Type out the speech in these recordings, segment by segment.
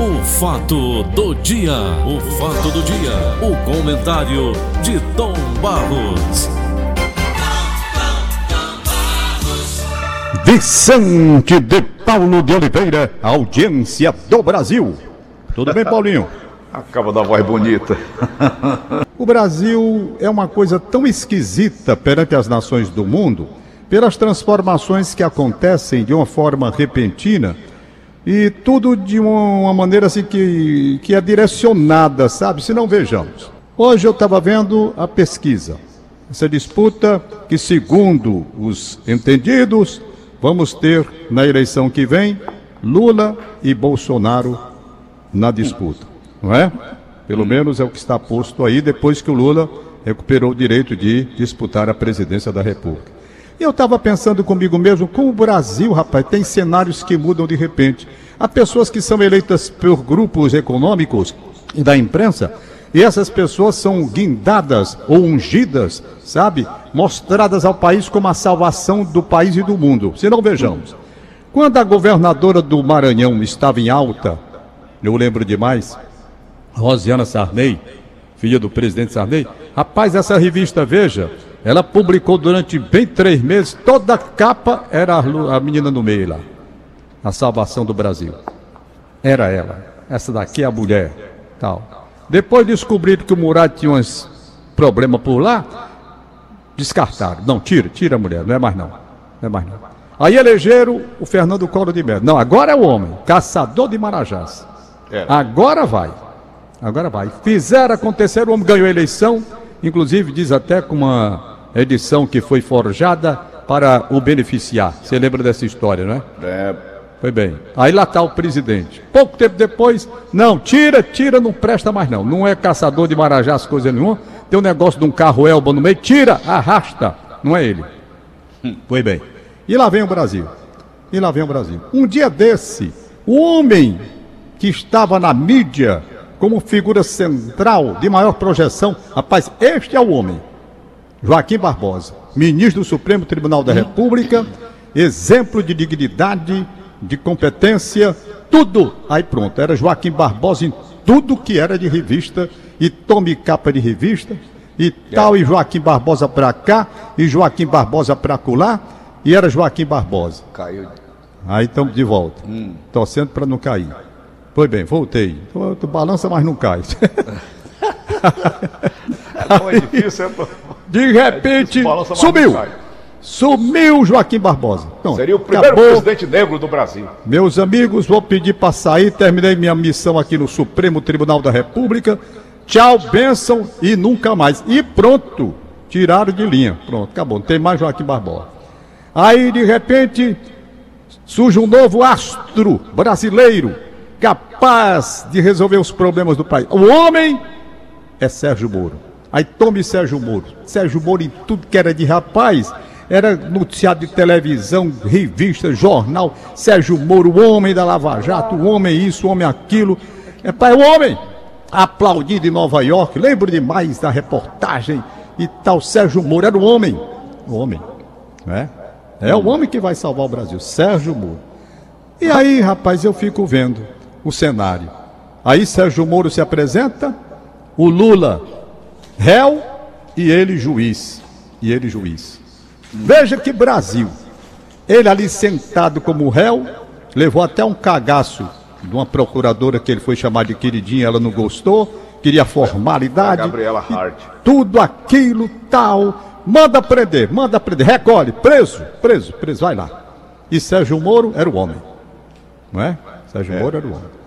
O fato do dia, o fato do dia, o comentário de Tom Barros. Vicente de Paulo de Oliveira, audiência do Brasil. Tudo bem, Paulinho? Acaba da voz bonita. O Brasil é uma coisa tão esquisita perante as nações do mundo, pelas transformações que acontecem de uma forma repentina e tudo de uma maneira assim que, que é direcionada, sabe? Se não vejamos. Hoje eu estava vendo a pesquisa. Essa disputa que, segundo os entendidos, vamos ter na eleição que vem Lula e Bolsonaro na disputa, não é? Pelo menos é o que está posto aí depois que o Lula recuperou o direito de disputar a presidência da República. Eu estava pensando comigo mesmo, como o Brasil, rapaz, tem cenários que mudam de repente. Há pessoas que são eleitas por grupos econômicos e da imprensa, e essas pessoas são guindadas ou ungidas, sabe? Mostradas ao país como a salvação do país e do mundo. Se não vejamos. Quando a governadora do Maranhão estava em alta, eu lembro demais, Rosiana Sarney, filha do presidente Sarney, rapaz, essa revista Veja, ela publicou durante bem três meses, toda a capa era a menina no meio lá. A salvação do Brasil. Era ela. Essa daqui é a mulher. Tal. Depois descobriram que o Murad tinha uns problemas por lá, descartaram. Não, tira, tira a mulher, não é mais não. Não é mais não. Aí elegeram o Fernando Collor de Mello. Não, agora é o homem, caçador de Marajás. Agora vai. Agora vai. Fizeram acontecer, o homem ganhou a eleição, inclusive diz até com uma edição que foi forjada para o beneficiar. Você lembra dessa história, não é? É, Foi bem. Aí lá está o presidente. Pouco tempo depois, não, tira, tira, não presta mais não. Não é caçador de marajás, coisa nenhuma. Tem um negócio de um carro elba no meio, tira, arrasta. Não é ele. Foi bem. E lá vem o Brasil. E lá vem o Brasil. Um dia desse, o homem que estava na mídia como figura central de maior projeção, rapaz, este é o homem. Joaquim Barbosa, ministro do Supremo Tribunal da República, exemplo de dignidade, de competência, tudo. Aí pronto, era Joaquim Barbosa em tudo que era de revista, e tome capa de revista, e tal, e Joaquim Barbosa pra cá, e Joaquim Barbosa pra colar, e era Joaquim Barbosa. caiu. Aí estamos de volta, torcendo para não cair. Foi bem, voltei. Tu, tu balança, mas não cai. Não é difícil, é... De repente, mas sumiu. Sumiu Joaquim Barbosa. Pronto, Seria o primeiro acabou. presidente negro do Brasil. Meus amigos, vou pedir para sair. Terminei minha missão aqui no Supremo Tribunal da República. Tchau, bênção e nunca mais. E pronto, tiraram de linha. Pronto, acabou. Não tem mais Joaquim Barbosa. Aí, de repente, surge um novo astro brasileiro capaz de resolver os problemas do país. O homem é Sérgio Moro. Aí tome Sérgio Moro. Sérgio Moro em tudo que era de rapaz. Era noticiado de televisão, revista, jornal. Sérgio Moro, o homem da Lava Jato, o homem isso, o homem aquilo. É pai, o homem aplaudido em Nova York. Lembro demais da reportagem e tal. Sérgio Moro era o homem. O homem. É? É o homem que vai salvar o Brasil. Sérgio Moro. E aí, rapaz, eu fico vendo o cenário. Aí Sérgio Moro se apresenta, o Lula réu e ele juiz. E ele juiz. Veja que Brasil. Ele ali sentado como réu, levou até um cagaço de uma procuradora que ele foi chamar de queridinha, ela não gostou, queria formalidade. Gabriela Hart. Tudo aquilo, tal. Manda prender, manda prender, recolhe, preso, preso, preso, vai lá. E Sérgio Moro era o homem. Não é? Sérgio Moro era o homem.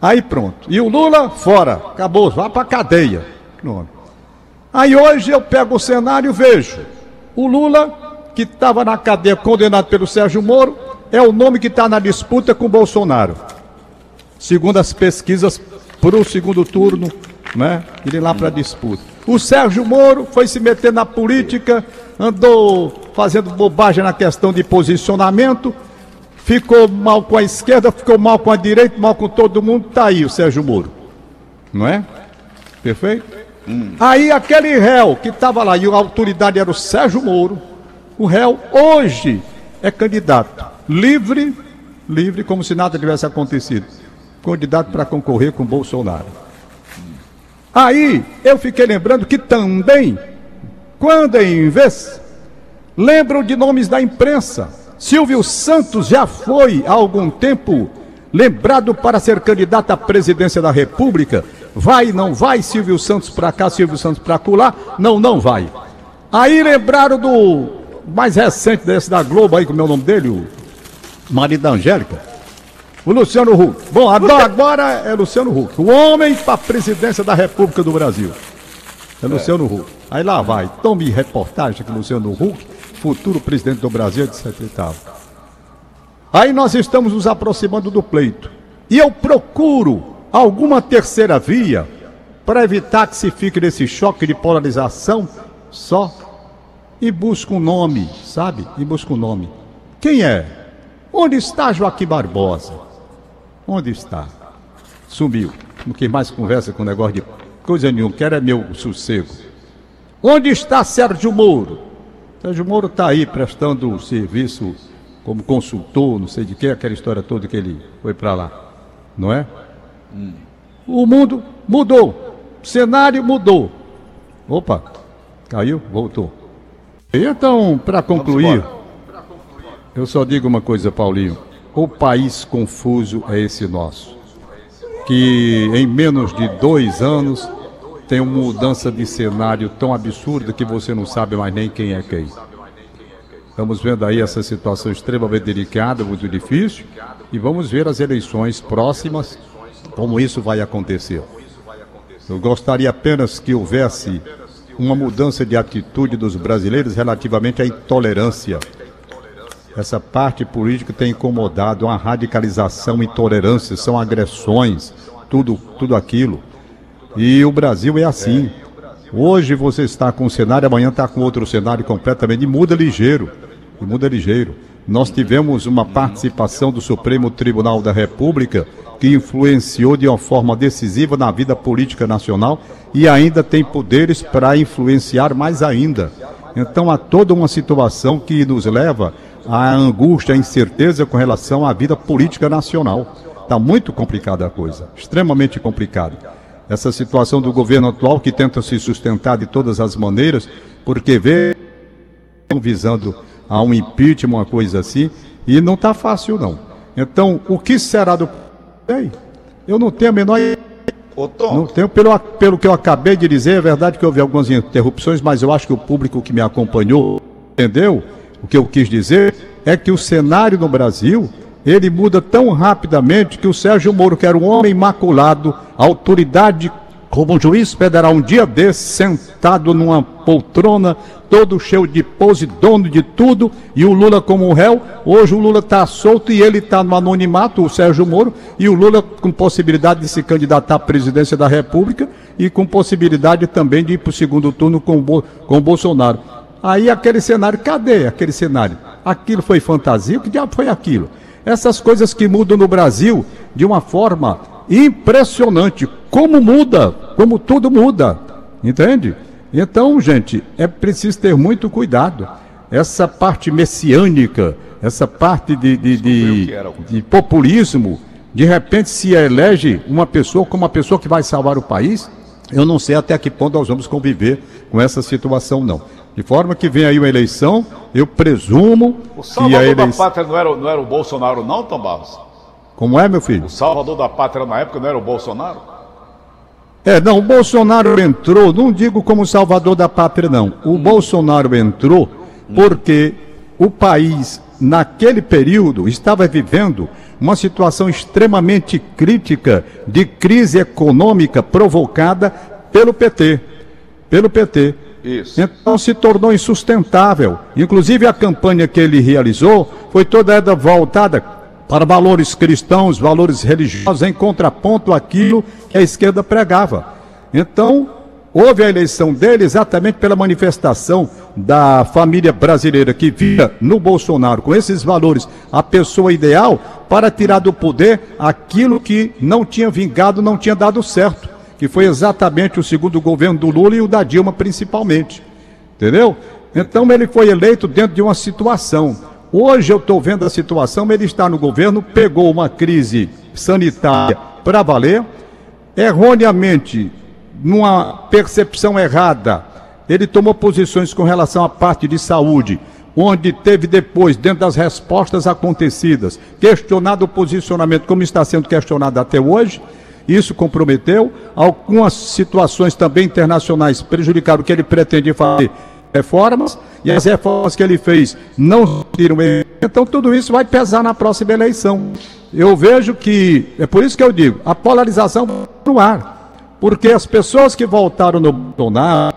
Aí pronto. E o Lula fora. Acabou, vá pra cadeia. Pronto. Aí hoje eu pego o cenário e vejo. O Lula, que estava na cadeia condenado pelo Sérgio Moro, é o nome que está na disputa com o Bolsonaro. Segundo as pesquisas para o segundo turno, né? Ele lá para a disputa. O Sérgio Moro foi se meter na política, andou fazendo bobagem na questão de posicionamento, ficou mal com a esquerda, ficou mal com a direita, mal com todo mundo. Tá aí o Sérgio Moro. Não é? Perfeito? Aí aquele réu que estava lá e a autoridade era o Sérgio Moro, o réu hoje é candidato livre, livre como se nada tivesse acontecido. candidato para concorrer com Bolsonaro. Aí eu fiquei lembrando que também, quando em vez, lembram de nomes da imprensa. Silvio Santos já foi há algum tempo lembrado para ser candidato à presidência da República. Vai, não vai, Silvio Santos para cá, Silvio Santos para lá. Não, não vai. Aí lembraram do mais recente desse da Globo aí, como é o nome dele? O marido da Angélica. O Luciano Huck. Bom, agora é Luciano Huck. O homem para a presidência da República do Brasil. É Luciano Huck. Aí lá vai. Tome reportagem que Luciano Huck, futuro presidente do Brasil, etc e tal. Aí nós estamos nos aproximando do pleito. E eu procuro alguma terceira via para evitar que se fique nesse choque de polarização só e busco um nome, sabe? E busco um nome. Quem é? Onde está Joaquim Barbosa? Onde está? Sumiu. Não quem mais conversa com negócio de coisa nenhuma, quero é meu sossego. Onde está Sérgio Moro? Sérgio Moro está aí prestando serviço como consultor, não sei de que, aquela história toda que ele foi para lá. Não é? Hum. O mundo mudou. O cenário mudou. Opa, caiu? Voltou. Então, para concluir, eu só digo uma coisa, Paulinho. O país confuso é esse nosso. Que em menos de dois anos tem uma mudança de cenário tão absurda que você não sabe mais nem quem é quem. Estamos vendo aí essa situação extremamente delicada, muito difícil, e vamos ver as eleições próximas, como isso vai acontecer. Eu gostaria apenas que houvesse uma mudança de atitude dos brasileiros relativamente à intolerância. Essa parte política tem incomodado uma radicalização, intolerância, são agressões, tudo, tudo aquilo. E o Brasil é assim. Hoje você está com um cenário, amanhã está com outro cenário completamente, e muda ligeiro. E muda ligeiro. Nós tivemos uma participação do Supremo Tribunal da República que influenciou de uma forma decisiva na vida política nacional e ainda tem poderes para influenciar mais ainda. Então há toda uma situação que nos leva à angústia, à incerteza com relação à vida política nacional. Está muito complicada a coisa, extremamente complicada. Essa situação do governo atual que tenta se sustentar de todas as maneiras, porque vê visando a um impeachment, uma coisa assim, e não está fácil não. Então, o que será do. Eu não tenho a menor. Ô, Tom. Não tenho, pelo, pelo que eu acabei de dizer, é verdade que houve algumas interrupções, mas eu acho que o público que me acompanhou entendeu o que eu quis dizer. É que o cenário no Brasil ele muda tão rapidamente que o Sérgio Moro, que era um homem imaculado, autoridade como juiz federal, um dia desse, sentado numa poltrona, todo cheio de pose, dono de tudo, e o Lula como um réu. Hoje o Lula está solto e ele está no anonimato, o Sérgio Moro, e o Lula com possibilidade de se candidatar à presidência da República e com possibilidade também de ir para o segundo turno com, com o Bolsonaro. Aí aquele cenário, cadê aquele cenário? Aquilo foi fantasia? O que diabo foi aquilo? Essas coisas que mudam no Brasil de uma forma impressionante. Como muda, como tudo muda, entende? Então, gente, é preciso ter muito cuidado. Essa parte messiânica, essa parte de, de, de, de populismo, de repente se elege uma pessoa como uma pessoa que vai salvar o país, eu não sei até que ponto nós vamos conviver com essa situação, não. De forma que vem aí uma eleição, eu presumo o que a eleição... da pátria não era, não era o Bolsonaro, não, Tom Barros? Como é, meu filho? O salvador da pátria na época não era o Bolsonaro? É, não, o Bolsonaro entrou, não digo como salvador da pátria, não. O hum. Bolsonaro entrou porque o país, naquele período, estava vivendo uma situação extremamente crítica de crise econômica provocada pelo PT. Pelo PT. Isso. Então se tornou insustentável. Inclusive a campanha que ele realizou foi toda voltada para valores cristãos, valores religiosos, em contraponto àquilo que a esquerda pregava. Então, houve a eleição dele exatamente pela manifestação da família brasileira que via no Bolsonaro, com esses valores, a pessoa ideal para tirar do poder aquilo que não tinha vingado, não tinha dado certo, que foi exatamente o segundo governo do Lula e o da Dilma principalmente. Entendeu? Então ele foi eleito dentro de uma situação Hoje eu estou vendo a situação, ele está no governo, pegou uma crise sanitária para valer. Erroneamente, numa percepção errada, ele tomou posições com relação à parte de saúde, onde teve depois, dentro das respostas acontecidas, questionado o posicionamento, como está sendo questionado até hoje. Isso comprometeu. Algumas situações também internacionais prejudicaram o que ele pretendia fazer reformas, e as reformas que ele fez não tiram ele. Então tudo isso vai pesar na próxima eleição. Eu vejo que, é por isso que eu digo, a polarização no ar. Porque as pessoas que votaram no Bolsonaro,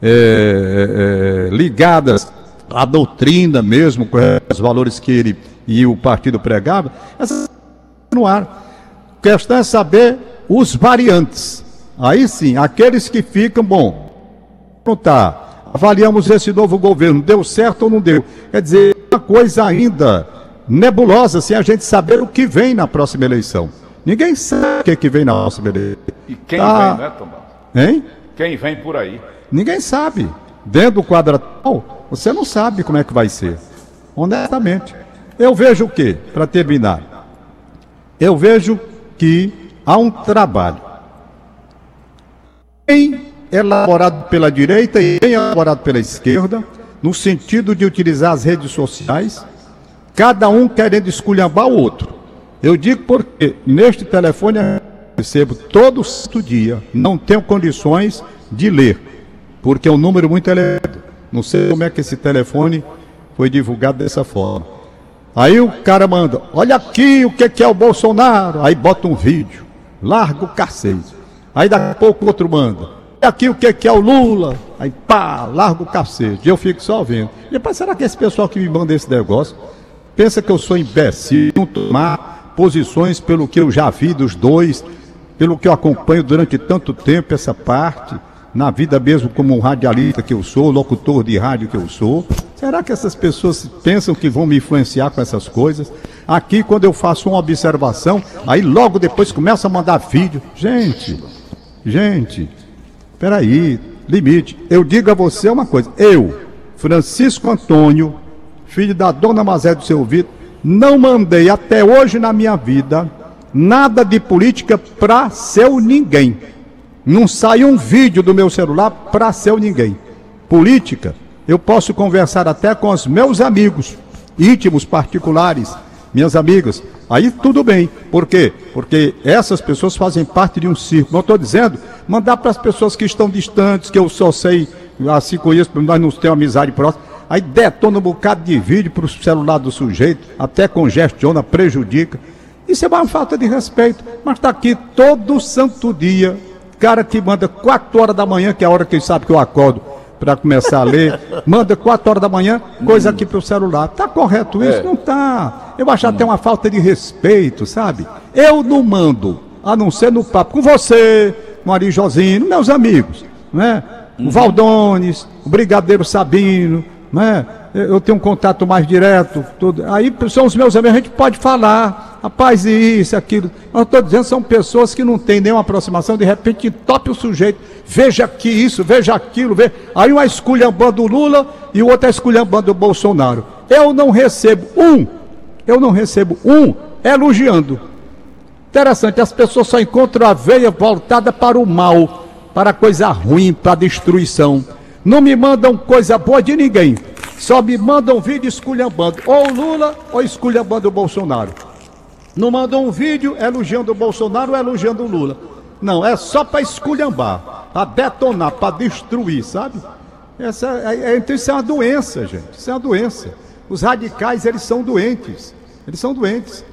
é, é, ligadas à doutrina mesmo, com os valores que ele e o partido pregava, essas no ar. A questão é saber os variantes. Aí sim, aqueles que ficam, bom, está avaliamos esse novo governo, deu certo ou não deu? Quer dizer, uma coisa ainda nebulosa sem a gente saber o que vem na próxima eleição. Ninguém sabe o que, é que vem na próxima eleição. E quem tá... vem, né, Tomás? Hein? Quem vem por aí? Ninguém sabe. Dentro do quadro atual, você não sabe como é que vai ser. Honestamente. Eu vejo o quê? Para terminar. Eu vejo que há um trabalho. Quem elaborado pela direita e bem elaborado pela esquerda, no sentido de utilizar as redes sociais, cada um querendo esculhambar o outro. Eu digo porque neste telefone eu recebo todo santo dia, não tenho condições de ler, porque é um número muito elevado. Não sei como é que esse telefone foi divulgado dessa forma. Aí o cara manda, olha aqui o que é o Bolsonaro. Aí bota um vídeo, larga o cacete. Aí daqui a pouco outro manda, aqui o que, que é o Lula. Aí pá, larga o cacete. Eu fico só vendo. E depois, será que esse pessoal que me manda esse negócio pensa que eu sou imbecil, não tomar posições pelo que eu já vi dos dois, pelo que eu acompanho durante tanto tempo essa parte, na vida mesmo como um radialista que eu sou, locutor de rádio que eu sou? Será que essas pessoas pensam que vão me influenciar com essas coisas? Aqui, quando eu faço uma observação, aí logo depois começa a mandar vídeo. Gente, gente, Peraí, limite. Eu digo a você uma coisa. Eu, Francisco Antônio, filho da dona Mazé do seu Vitor, não mandei até hoje na minha vida nada de política para seu ninguém. Não sai um vídeo do meu celular para seu ninguém. Política, eu posso conversar até com os meus amigos íntimos particulares minhas amigas, aí tudo bem. Por quê? Porque essas pessoas fazem parte de um círculo. Não estou dizendo mandar para as pessoas que estão distantes, que eu só sei, assim conheço, nós não temos amizade próxima. Aí detona um bocado de vídeo para o celular do sujeito, até congestiona, prejudica. Isso é uma falta de respeito. Mas está aqui todo santo dia, cara que manda 4 horas da manhã, que é a hora que ele sabe que eu acordo para começar a ler, manda 4 horas da manhã, coisa aqui para o celular. Tá correto isso? É. Não tá. Eu acho até uma falta de respeito, sabe? Eu não mando, a não ser no papo com você, Mari Josino, meus amigos, né? O Valdones, o Brigadeiro Sabino, né? Eu tenho um contato mais direto, tudo. Aí são os meus amigos, a gente pode falar, rapaz, isso, aquilo. Mas estou dizendo, são pessoas que não têm nenhuma aproximação, de repente tope o sujeito, veja aqui isso, veja aquilo, veja. Aí uma esculhambando o Lula e o outro é esculhambando o Bolsonaro. Eu não recebo um, eu não recebo um elogiando. Interessante, as pessoas só encontram a veia voltada para o mal, para a coisa ruim, para a destruição. Não me mandam coisa boa de ninguém. Só me mandam vídeo esculhambando ou Lula ou esculhambando o Bolsonaro. Não mandam um vídeo elogiando o Bolsonaro ou elogiando o Lula. Não, é só para esculhambar, para detonar, para destruir, sabe? Essa, é, é, então isso é uma doença, gente. Isso é uma doença. Os radicais, eles são doentes. Eles são doentes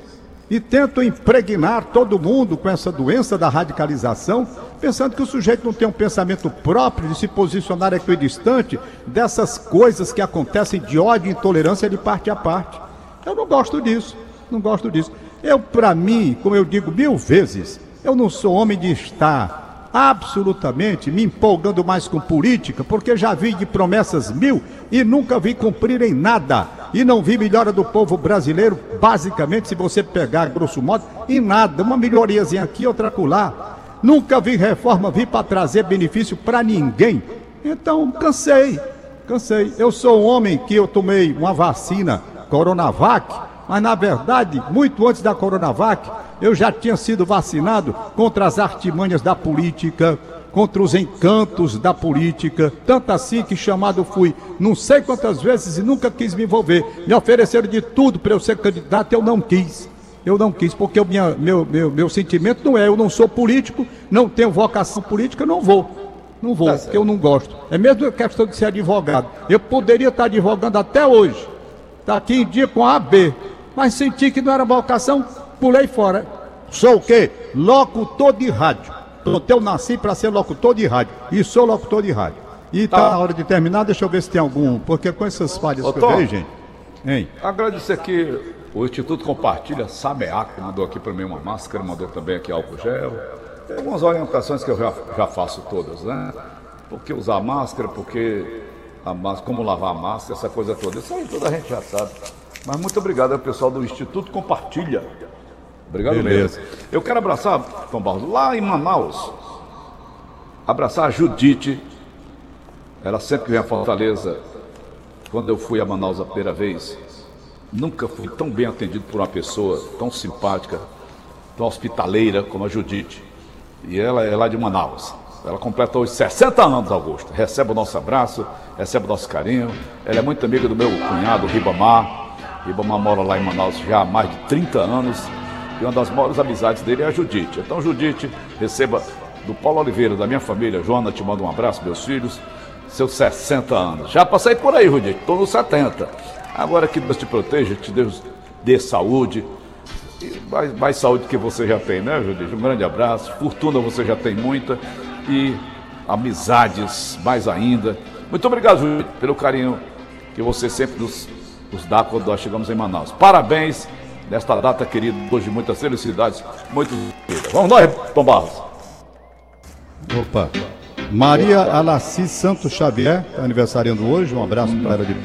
e tentam impregnar todo mundo com essa doença da radicalização, pensando que o sujeito não tem um pensamento próprio de se posicionar equidistante dessas coisas que acontecem de ódio e intolerância de parte a parte. Eu não gosto disso, não gosto disso. Eu, para mim, como eu digo mil vezes, eu não sou homem de estar absolutamente me empolgando mais com política, porque já vi de promessas mil e nunca vi cumprirem nada. E não vi melhora do povo brasileiro, basicamente, se você pegar grosso modo, em nada. Uma melhoriazinha aqui, outra acolá. Nunca vi reforma vir para trazer benefício para ninguém. Então, cansei, cansei. Eu sou um homem que eu tomei uma vacina Coronavac, mas na verdade, muito antes da Coronavac, Eu já tinha sido vacinado contra as artimanhas da política, contra os encantos da política, tanto assim que chamado fui não sei quantas vezes e nunca quis me envolver. Me ofereceram de tudo para eu ser candidato, eu não quis. Eu não quis, porque o minha, meu, meu, meu sentimento não é, eu não sou político, não tenho vocação política, não vou. Não vou, tá porque eu não gosto. É mesmo questão de ser advogado. Eu poderia estar advogando até hoje. Está aqui em dia com a AB. Mas senti que não era vocação, pulei fora. Sou o quê? Locutor de rádio. Pronto, eu nasci para ser locutor de rádio. E sou locutor de rádio. E tá, tá na hora de terminar, deixa eu ver se tem algum. Porque com essas falhas Ô, que eu vejo, gente. Hein? Agradecer aqui o Instituto Compartilha Sameac, que mandou aqui para mim uma máscara, mandou também aqui álcool gel. Tem algumas orientações que eu já, já faço todas, né? Por que usar máscara, porque a máscara, como lavar a máscara, essa coisa toda. Isso aí toda a gente já sabe. Mas muito obrigado ao pessoal do Instituto Compartilha. Obrigado Beleza. mesmo. Eu quero abraçar, Tom Barros, lá em Manaus, abraçar a Judite. Ela sempre vem a Fortaleza. Quando eu fui a Manaus a primeira vez, nunca fui tão bem atendido por uma pessoa tão simpática, tão hospitaleira como a Judite. E ela é lá de Manaus. Ela completou os 60 anos, Augusto. Recebe o nosso abraço, recebe o nosso carinho. Ela é muito amiga do meu cunhado, Ribamar. Ribamar mora lá em Manaus já há mais de 30 anos. E uma das maiores amizades dele é a Judite. Então, Judite, receba do Paulo Oliveira, da minha família. Joana, te manda um abraço, meus filhos. Seus 60 anos. Já passei por aí, Judite. Estou nos 70. Agora que Deus te proteja, que Deus dê saúde, mais, mais, saúde que você já tem, né, Judite? Um grande abraço. Fortuna você já tem muita. E amizades mais ainda. Muito obrigado, Judite, pelo carinho que você sempre nos, nos dá quando nós chegamos em Manaus. Parabéns nesta data querida, hoje muitas felicidades, muitos Vamos nós, Tom Barros. Opa. Maria Alaci Santos Xavier, aniversariando hoje, um abraço para ela de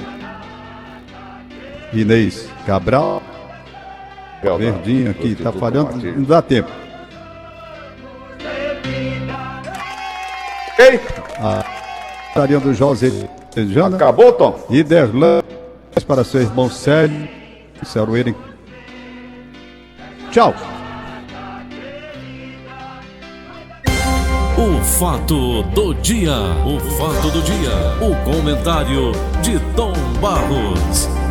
Inês Cabral. Verdinho aqui, tá falhando, não dá tempo. Ei! Estaria do José Jana. Acabou, Tom? E Derlan para seu irmão Célio. Célio Tchau. O fato do dia. O fato do dia. O comentário de Tom Barros.